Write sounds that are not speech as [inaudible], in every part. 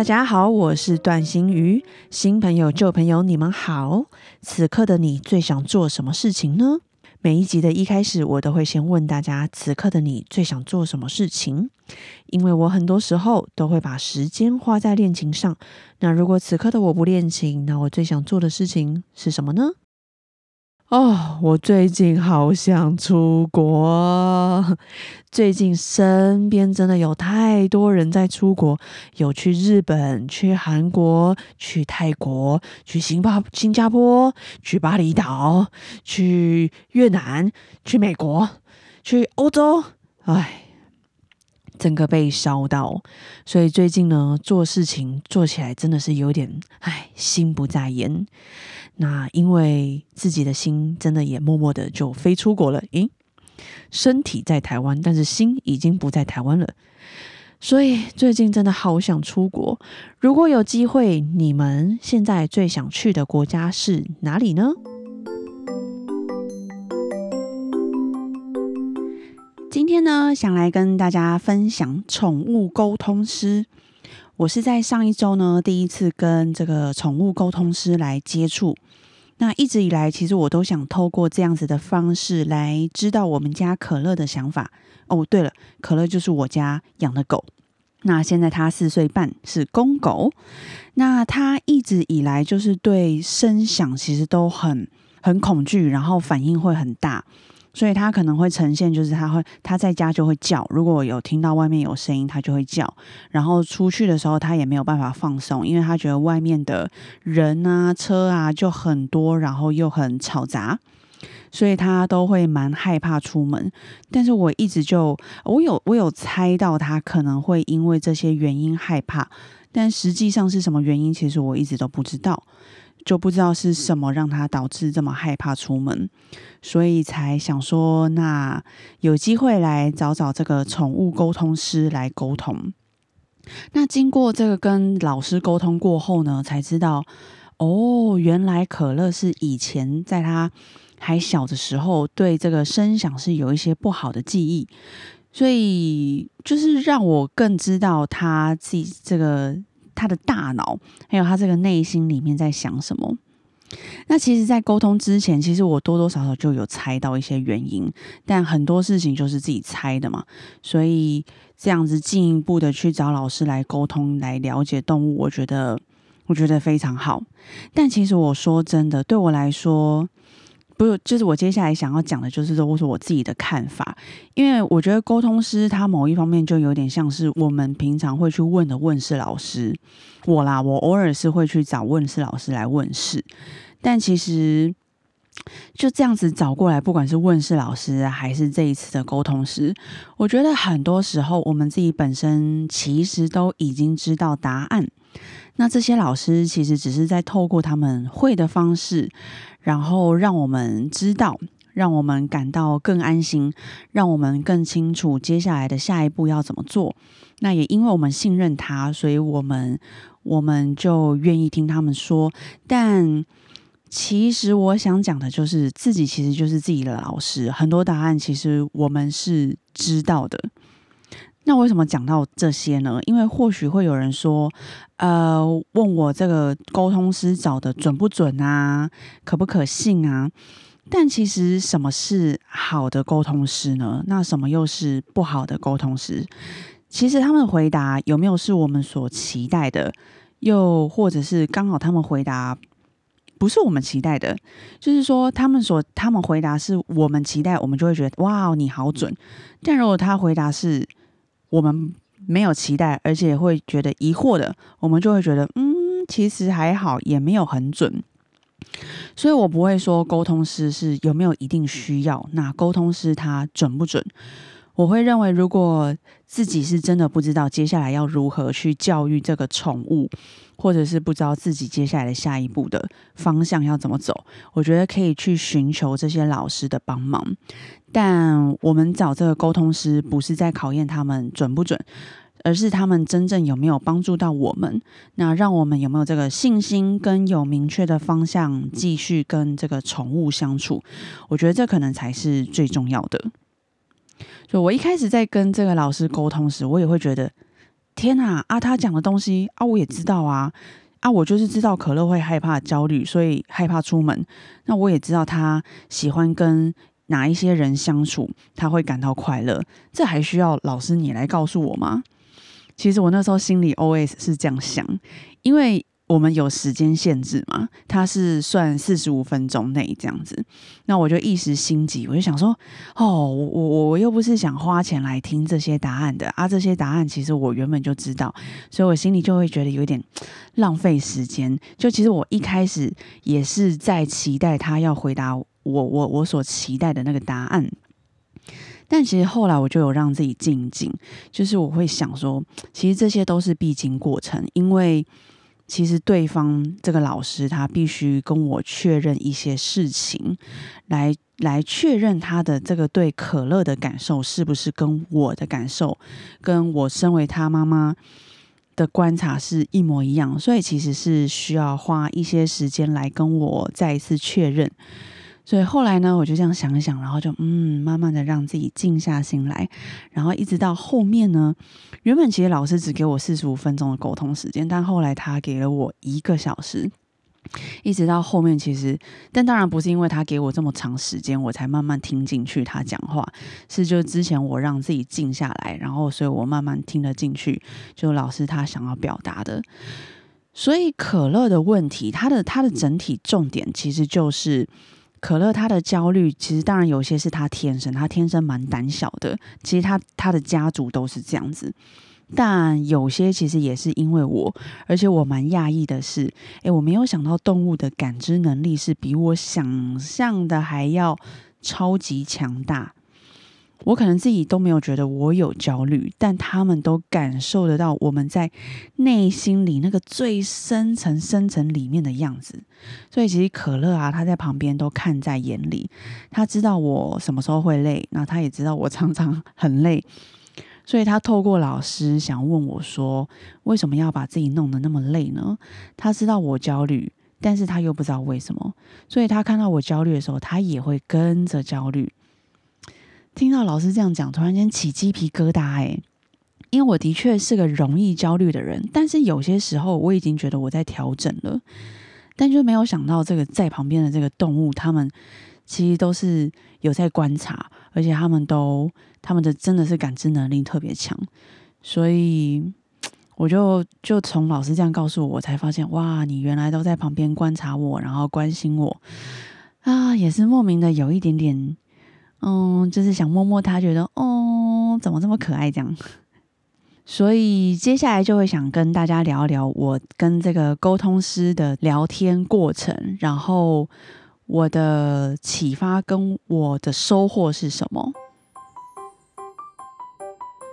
大家好，我是段心瑜。新朋友、旧朋友，你们好。此刻的你最想做什么事情呢？每一集的一开始，我都会先问大家：此刻的你最想做什么事情？因为我很多时候都会把时间花在恋情上。那如果此刻的我不恋情，那我最想做的事情是什么呢？哦，我最近好想出国。最近身边真的有太多人在出国，有去日本、去韩国、去泰国、去新巴新加坡、去巴厘岛、去越南、去美国、去欧洲。哎。整个被烧到，所以最近呢，做事情做起来真的是有点唉，心不在焉。那因为自己的心真的也默默的就飞出国了，诶，身体在台湾，但是心已经不在台湾了。所以最近真的好想出国。如果有机会，你们现在最想去的国家是哪里呢？今天呢，想来跟大家分享宠物沟通师。我是在上一周呢，第一次跟这个宠物沟通师来接触。那一直以来，其实我都想透过这样子的方式来知道我们家可乐的想法。哦，对了，可乐就是我家养的狗。那现在它四岁半，是公狗。那它一直以来就是对声响其实都很很恐惧，然后反应会很大。所以它可能会呈现，就是它会它在家就会叫，如果有听到外面有声音，它就会叫。然后出去的时候，它也没有办法放松，因为它觉得外面的人啊、车啊就很多，然后又很吵杂，所以它都会蛮害怕出门。但是我一直就我有我有猜到它可能会因为这些原因害怕，但实际上是什么原因，其实我一直都不知道。就不知道是什么让他导致这么害怕出门，所以才想说，那有机会来找找这个宠物沟通师来沟通。那经过这个跟老师沟通过后呢，才知道哦，原来可乐是以前在他还小的时候，对这个声响是有一些不好的记忆，所以就是让我更知道他自己这个。他的大脑，还有他这个内心里面在想什么？那其实，在沟通之前，其实我多多少少就有猜到一些原因，但很多事情就是自己猜的嘛。所以这样子进一步的去找老师来沟通，来了解动物，我觉得我觉得非常好。但其实我说真的，对我来说。不是，就是我接下来想要讲的，就是说，我说我自己的看法，因为我觉得沟通师他某一方面就有点像是我们平常会去问的问世老师，我啦，我偶尔是会去找问世老师来问世，但其实就这样子找过来，不管是问世老师还是这一次的沟通师，我觉得很多时候我们自己本身其实都已经知道答案，那这些老师其实只是在透过他们会的方式。然后让我们知道，让我们感到更安心，让我们更清楚接下来的下一步要怎么做。那也因为我们信任他，所以我们我们就愿意听他们说。但其实我想讲的就是，自己其实就是自己的老师，很多答案其实我们是知道的。那为什么讲到这些呢？因为或许会有人说，呃，问我这个沟通师找的准不准啊，可不可信啊？但其实什么是好的沟通师呢？那什么又是不好的沟通师？其实他们的回答有没有是我们所期待的？又或者是刚好他们回答不是我们期待的？就是说，他们所他们回答是我们期待，我们就会觉得哇，你好准。但如果他回答是我们没有期待，而且会觉得疑惑的，我们就会觉得，嗯，其实还好，也没有很准。所以我不会说沟通师是有没有一定需要，那沟通师他准不准？我会认为，如果自己是真的不知道接下来要如何去教育这个宠物，或者是不知道自己接下来的下一步的方向要怎么走，我觉得可以去寻求这些老师的帮忙。但我们找这个沟通师，不是在考验他们准不准，而是他们真正有没有帮助到我们。那让我们有没有这个信心跟有明确的方向，继续跟这个宠物相处？我觉得这可能才是最重要的。就我一开始在跟这个老师沟通时，我也会觉得，天哪啊！他讲的东西啊，我也知道啊啊！我就是知道可乐会害怕、焦虑，所以害怕出门。那我也知道他喜欢跟哪一些人相处，他会感到快乐。这还需要老师你来告诉我吗？其实我那时候心里 always 是这样想，因为。我们有时间限制嘛？它是算四十五分钟内这样子。那我就一时心急，我就想说：哦，我我我又不是想花钱来听这些答案的啊！这些答案其实我原本就知道，所以我心里就会觉得有点浪费时间。就其实我一开始也是在期待他要回答我我我所期待的那个答案，但其实后来我就有让自己静静，就是我会想说，其实这些都是必经过程，因为。其实对方这个老师他必须跟我确认一些事情，来来确认他的这个对可乐的感受是不是跟我的感受，跟我身为他妈妈的观察是一模一样，所以其实是需要花一些时间来跟我再一次确认。所以后来呢，我就这样想一想，然后就嗯，慢慢的让自己静下心来，然后一直到后面呢，原本其实老师只给我四十五分钟的沟通时间，但后来他给了我一个小时，一直到后面其实，但当然不是因为他给我这么长时间，我才慢慢听进去他讲话，是就之前我让自己静下来，然后所以我慢慢听得进去，就老师他想要表达的。所以可乐的问题，它的它的整体重点其实就是。可乐他的焦虑，其实当然有些是他天生，他天生蛮胆小的。其实他他的家族都是这样子，但有些其实也是因为我，而且我蛮讶异的是，诶，我没有想到动物的感知能力是比我想象的还要超级强大。我可能自己都没有觉得我有焦虑，但他们都感受得到我们在内心里那个最深层、深层里面的样子。所以其实可乐啊，他在旁边都看在眼里，他知道我什么时候会累，那他也知道我常常很累，所以他透过老师想问我说，为什么要把自己弄得那么累呢？他知道我焦虑，但是他又不知道为什么，所以他看到我焦虑的时候，他也会跟着焦虑。听到老师这样讲，突然间起鸡皮疙瘩哎！因为我的确是个容易焦虑的人，但是有些时候我已经觉得我在调整了，但就没有想到这个在旁边的这个动物，他们其实都是有在观察，而且他们都他们的真的是感知能力特别强，所以我就就从老师这样告诉我，我才发现哇，你原来都在旁边观察我，然后关心我啊，也是莫名的有一点点。嗯，就是想摸摸它，觉得哦，怎么这么可爱这样。所以接下来就会想跟大家聊聊我跟这个沟通师的聊天过程，然后我的启发跟我的收获是什么。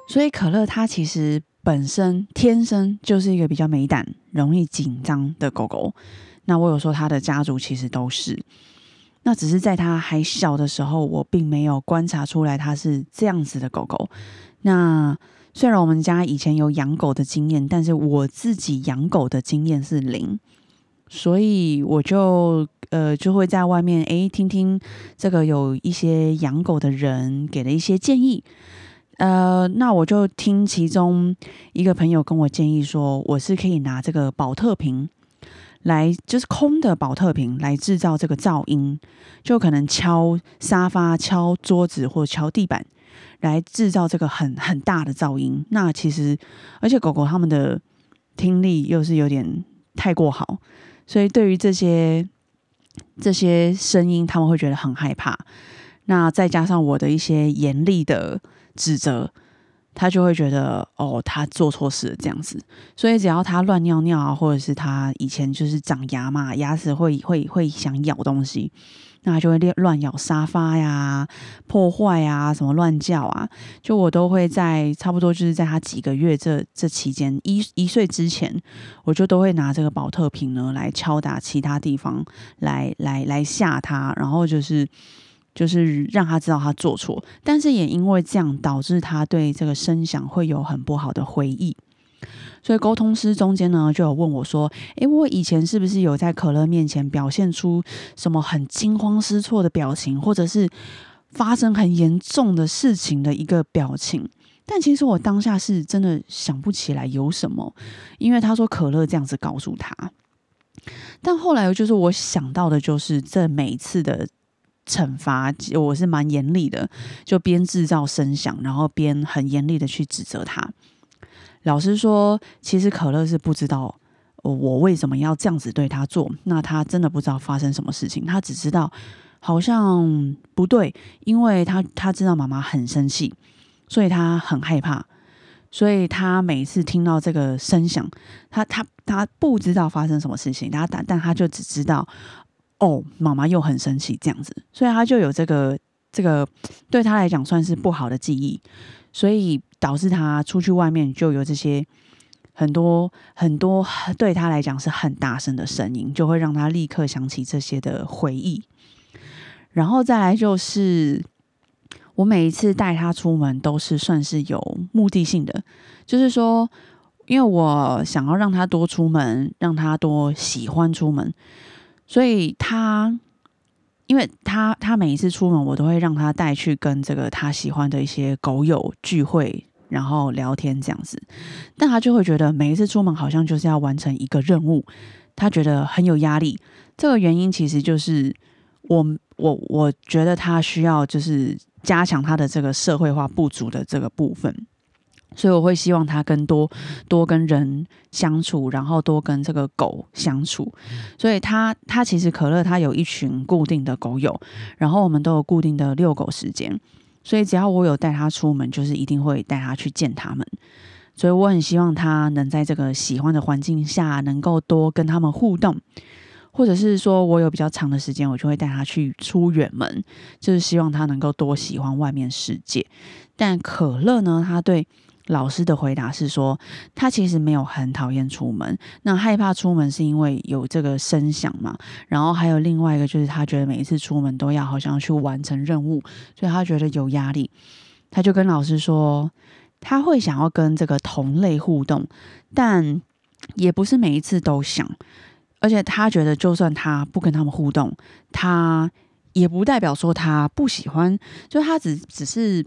所以可乐它其实本身天生就是一个比较没胆、容易紧张的狗狗。那我有说它的家族其实都是。那只是在它还小的时候，我并没有观察出来它是这样子的狗狗。那虽然我们家以前有养狗的经验，但是我自己养狗的经验是零，所以我就呃就会在外面诶听听这个有一些养狗的人给的一些建议。呃，那我就听其中一个朋友跟我建议说，我是可以拿这个保特瓶。来就是空的保特瓶来制造这个噪音，就可能敲沙发、敲桌子或敲地板，来制造这个很很大的噪音。那其实，而且狗狗它们的听力又是有点太过好，所以对于这些这些声音，他们会觉得很害怕。那再加上我的一些严厉的指责。他就会觉得哦，他做错事了这样子。所以只要他乱尿尿啊，或者是他以前就是长牙嘛，牙齿会会会想咬东西。那就会乱乱咬沙发呀，破坏啊，什么乱叫啊，就我都会在差不多就是在他几个月这这期间一一岁之前，我就都会拿这个保特瓶呢来敲打其他地方，来来来吓他，然后就是就是让他知道他做错，但是也因为这样导致他对这个声响会有很不好的回忆。所以沟通师中间呢，就有问我说：“诶，我以前是不是有在可乐面前表现出什么很惊慌失措的表情，或者是发生很严重的事情的一个表情？”但其实我当下是真的想不起来有什么，因为他说可乐这样子告诉他。但后来就是我想到的，就是这每一次的惩罚，我是蛮严厉的，就边制造声响，然后边很严厉的去指责他。老师说，其实可乐是不知道我为什么要这样子对他做。那他真的不知道发生什么事情，他只知道好像不对，因为他他知道妈妈很生气，所以他很害怕。所以他每次听到这个声响，他他他不知道发生什么事情，他但但他就只知道哦，妈妈又很生气这样子，所以他就有这个这个对他来讲算是不好的记忆。所以导致他出去外面就有这些很多很多对他来讲是很大声的声音，就会让他立刻想起这些的回忆。然后再来就是，我每一次带他出门都是算是有目的性的，就是说，因为我想要让他多出门，让他多喜欢出门，所以他。因为他他每一次出门，我都会让他带去跟这个他喜欢的一些狗友聚会，然后聊天这样子。但他就会觉得每一次出门好像就是要完成一个任务，他觉得很有压力。这个原因其实就是我我我觉得他需要就是加强他的这个社会化不足的这个部分。所以我会希望他更多多跟人相处，然后多跟这个狗相处。所以他他其实可乐他有一群固定的狗友，然后我们都有固定的遛狗时间。所以只要我有带他出门，就是一定会带他去见他们。所以我很希望他能在这个喜欢的环境下，能够多跟他们互动，或者是说我有比较长的时间，我就会带他去出远门，就是希望他能够多喜欢外面世界。但可乐呢，他对。老师的回答是说，他其实没有很讨厌出门，那害怕出门是因为有这个声响嘛。然后还有另外一个，就是他觉得每一次出门都要好像去完成任务，所以他觉得有压力。他就跟老师说，他会想要跟这个同类互动，但也不是每一次都想。而且他觉得，就算他不跟他们互动，他也不代表说他不喜欢，就他只只是。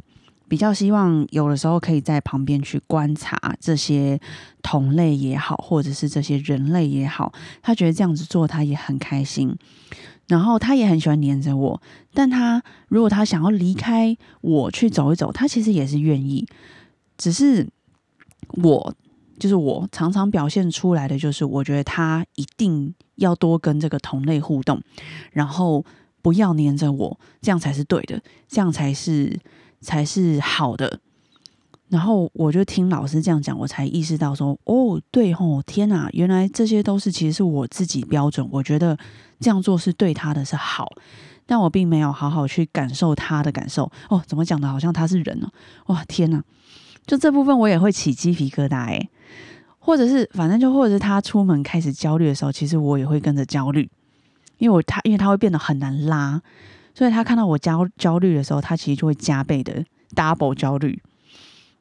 比较希望有的时候可以在旁边去观察这些同类也好，或者是这些人类也好，他觉得这样子做他也很开心，然后他也很喜欢黏着我。但他如果他想要离开我去走一走，他其实也是愿意。只是我就是我常常表现出来的就是，我觉得他一定要多跟这个同类互动，然后不要黏着我，这样才是对的，这样才是。才是好的，然后我就听老师这样讲，我才意识到说，哦，对吼，天哪，原来这些都是其实是我自己标准，我觉得这样做是对他的是好，但我并没有好好去感受他的感受。哦，怎么讲的？好像他是人呢？哇，天哪！就这部分我也会起鸡皮疙瘩诶，或者是反正就或者是他出门开始焦虑的时候，其实我也会跟着焦虑，因为我他因为他会变得很难拉。所以他看到我焦焦虑的时候，他其实就会加倍的 double 焦虑。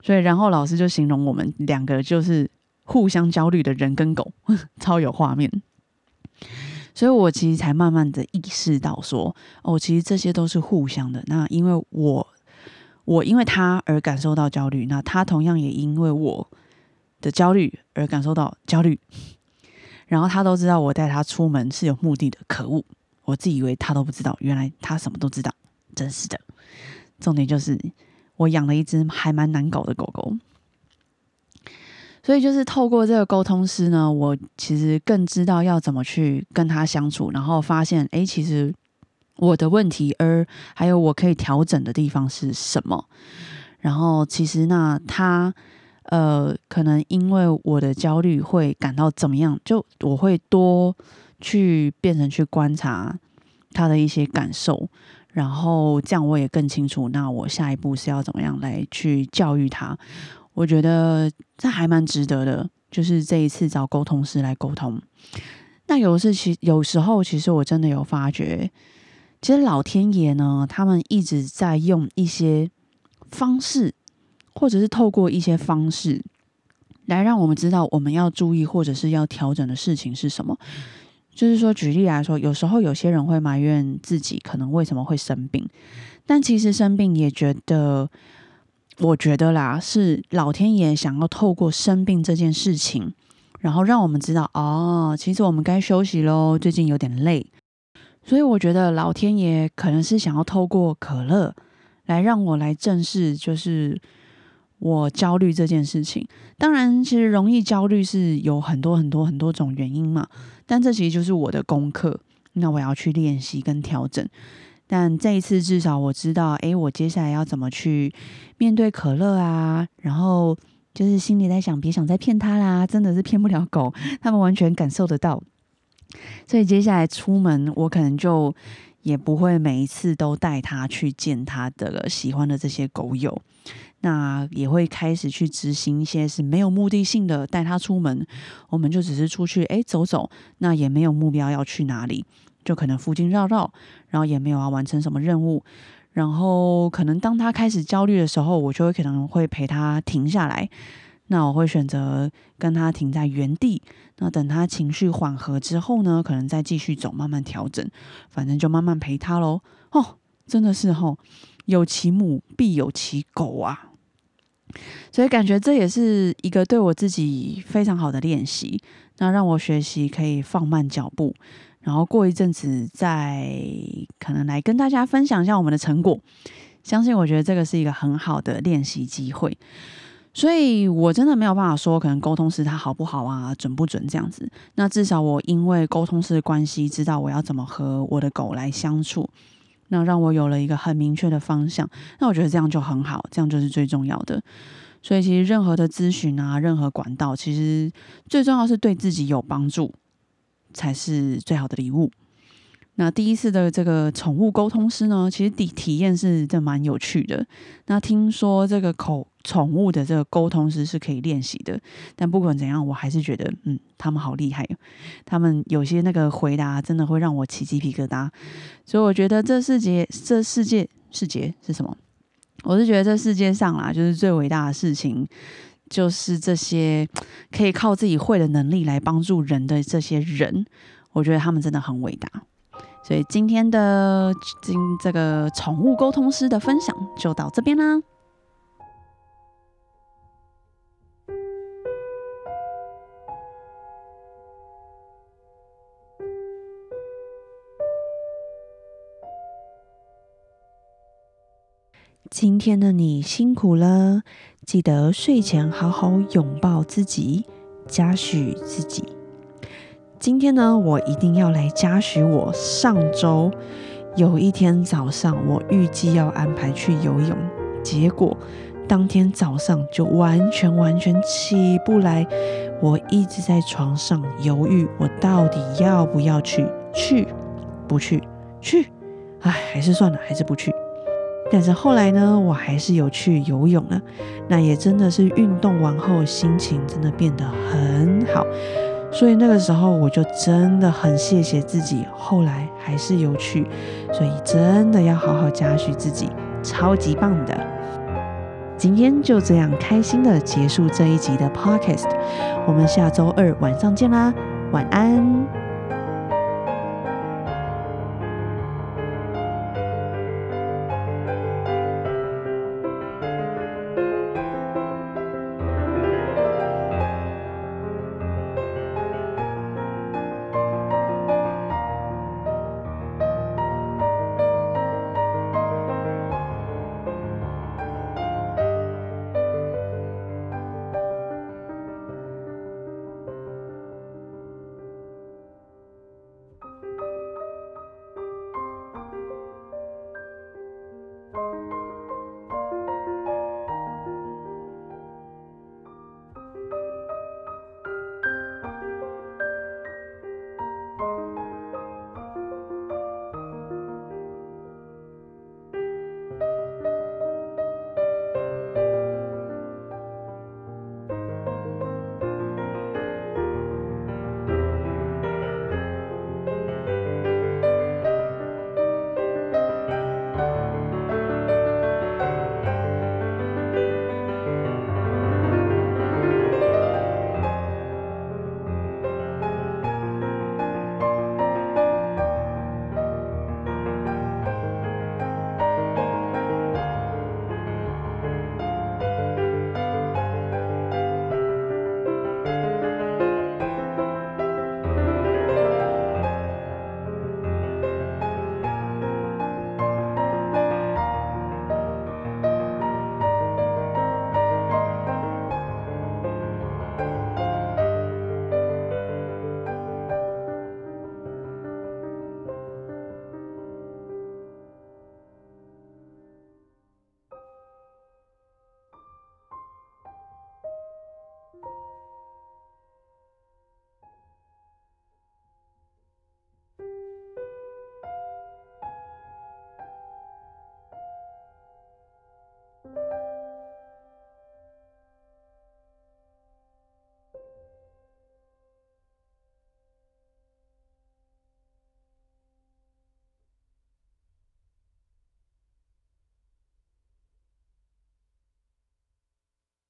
所以，然后老师就形容我们两个就是互相焦虑的人跟狗，[laughs] 超有画面。所以我其实才慢慢的意识到说，哦，其实这些都是互相的。那因为我我因为他而感受到焦虑，那他同样也因为我的焦虑而感受到焦虑。[laughs] 然后他都知道我带他出门是有目的的，可恶。我自以为他都不知道，原来他什么都知道，真是的。重点就是我养了一只还蛮难搞的狗狗，所以就是透过这个沟通师呢，我其实更知道要怎么去跟他相处，然后发现，哎，其实我的问题，而还有我可以调整的地方是什么。然后其实那他呃，可能因为我的焦虑会感到怎么样，就我会多去变成去观察他的一些感受，然后这样我也更清楚，那我下一步是要怎么样来去教育他。我觉得这还蛮值得的，就是这一次找沟通师来沟通。那有的是，其有时候其实我真的有发觉，其实老天爷呢，他们一直在用一些方式。或者是透过一些方式来让我们知道我们要注意或者是要调整的事情是什么。就是说，举例来说，有时候有些人会埋怨自己可能为什么会生病，但其实生病也觉得，我觉得啦，是老天爷想要透过生病这件事情，然后让我们知道，哦，其实我们该休息喽，最近有点累。所以我觉得老天爷可能是想要透过可乐来让我来正视，就是。我焦虑这件事情，当然，其实容易焦虑是有很多很多很多种原因嘛。但这其实就是我的功课，那我要去练习跟调整。但这一次至少我知道，诶，我接下来要怎么去面对可乐啊？然后就是心里在想，别想再骗他啦，真的是骗不了狗，[laughs] 他们完全感受得到。所以接下来出门，我可能就也不会每一次都带他去见他的喜欢的这些狗友。那也会开始去执行一些是没有目的性的带他出门，我们就只是出去哎走走，那也没有目标要去哪里，就可能附近绕绕，然后也没有要完成什么任务，然后可能当他开始焦虑的时候，我就会可能会陪他停下来，那我会选择跟他停在原地，那等他情绪缓和之后呢，可能再继续走，慢慢调整，反正就慢慢陪他喽。哦，真的是吼，有其母必有其狗啊。所以感觉这也是一个对我自己非常好的练习，那让我学习可以放慢脚步，然后过一阵子再可能来跟大家分享一下我们的成果。相信我觉得这个是一个很好的练习机会，所以我真的没有办法说可能沟通师他好不好啊，准不准这样子。那至少我因为沟通师的关系，知道我要怎么和我的狗来相处。那让我有了一个很明确的方向，那我觉得这样就很好，这样就是最重要的。所以其实任何的咨询啊，任何管道，其实最重要是对自己有帮助，才是最好的礼物。那第一次的这个宠物沟通师呢，其实体体验是这蛮有趣的。那听说这个口宠物的这个沟通师是可以练习的，但不管怎样，我还是觉得，嗯，他们好厉害，他们有些那个回答真的会让我起鸡皮疙瘩。所以我觉得这世界，这世界世界是什么？我是觉得这世界上啦，就是最伟大的事情，就是这些 [tsk] 可以靠自己会的能力来帮助人的这些人，我觉得他们真的很伟大。所以今天的今这个宠物沟通师的分享就到这边啦。今天的你辛苦了，记得睡前好好拥抱自己，嘉许自己。今天呢，我一定要来嘉许我上周有一天早上，我预计要安排去游泳，结果当天早上就完全完全起不来。我一直在床上犹豫，我到底要不要去？去不去？去？唉，还是算了，还是不去。但是后来呢，我还是有去游泳了。那也真的是运动完后，心情真的变得很好。所以那个时候我就真的很谢谢自己，后来还是有去，所以真的要好好嘉许自己，超级棒的。今天就这样开心的结束这一集的 podcast，我们下周二晚上见啦，晚安。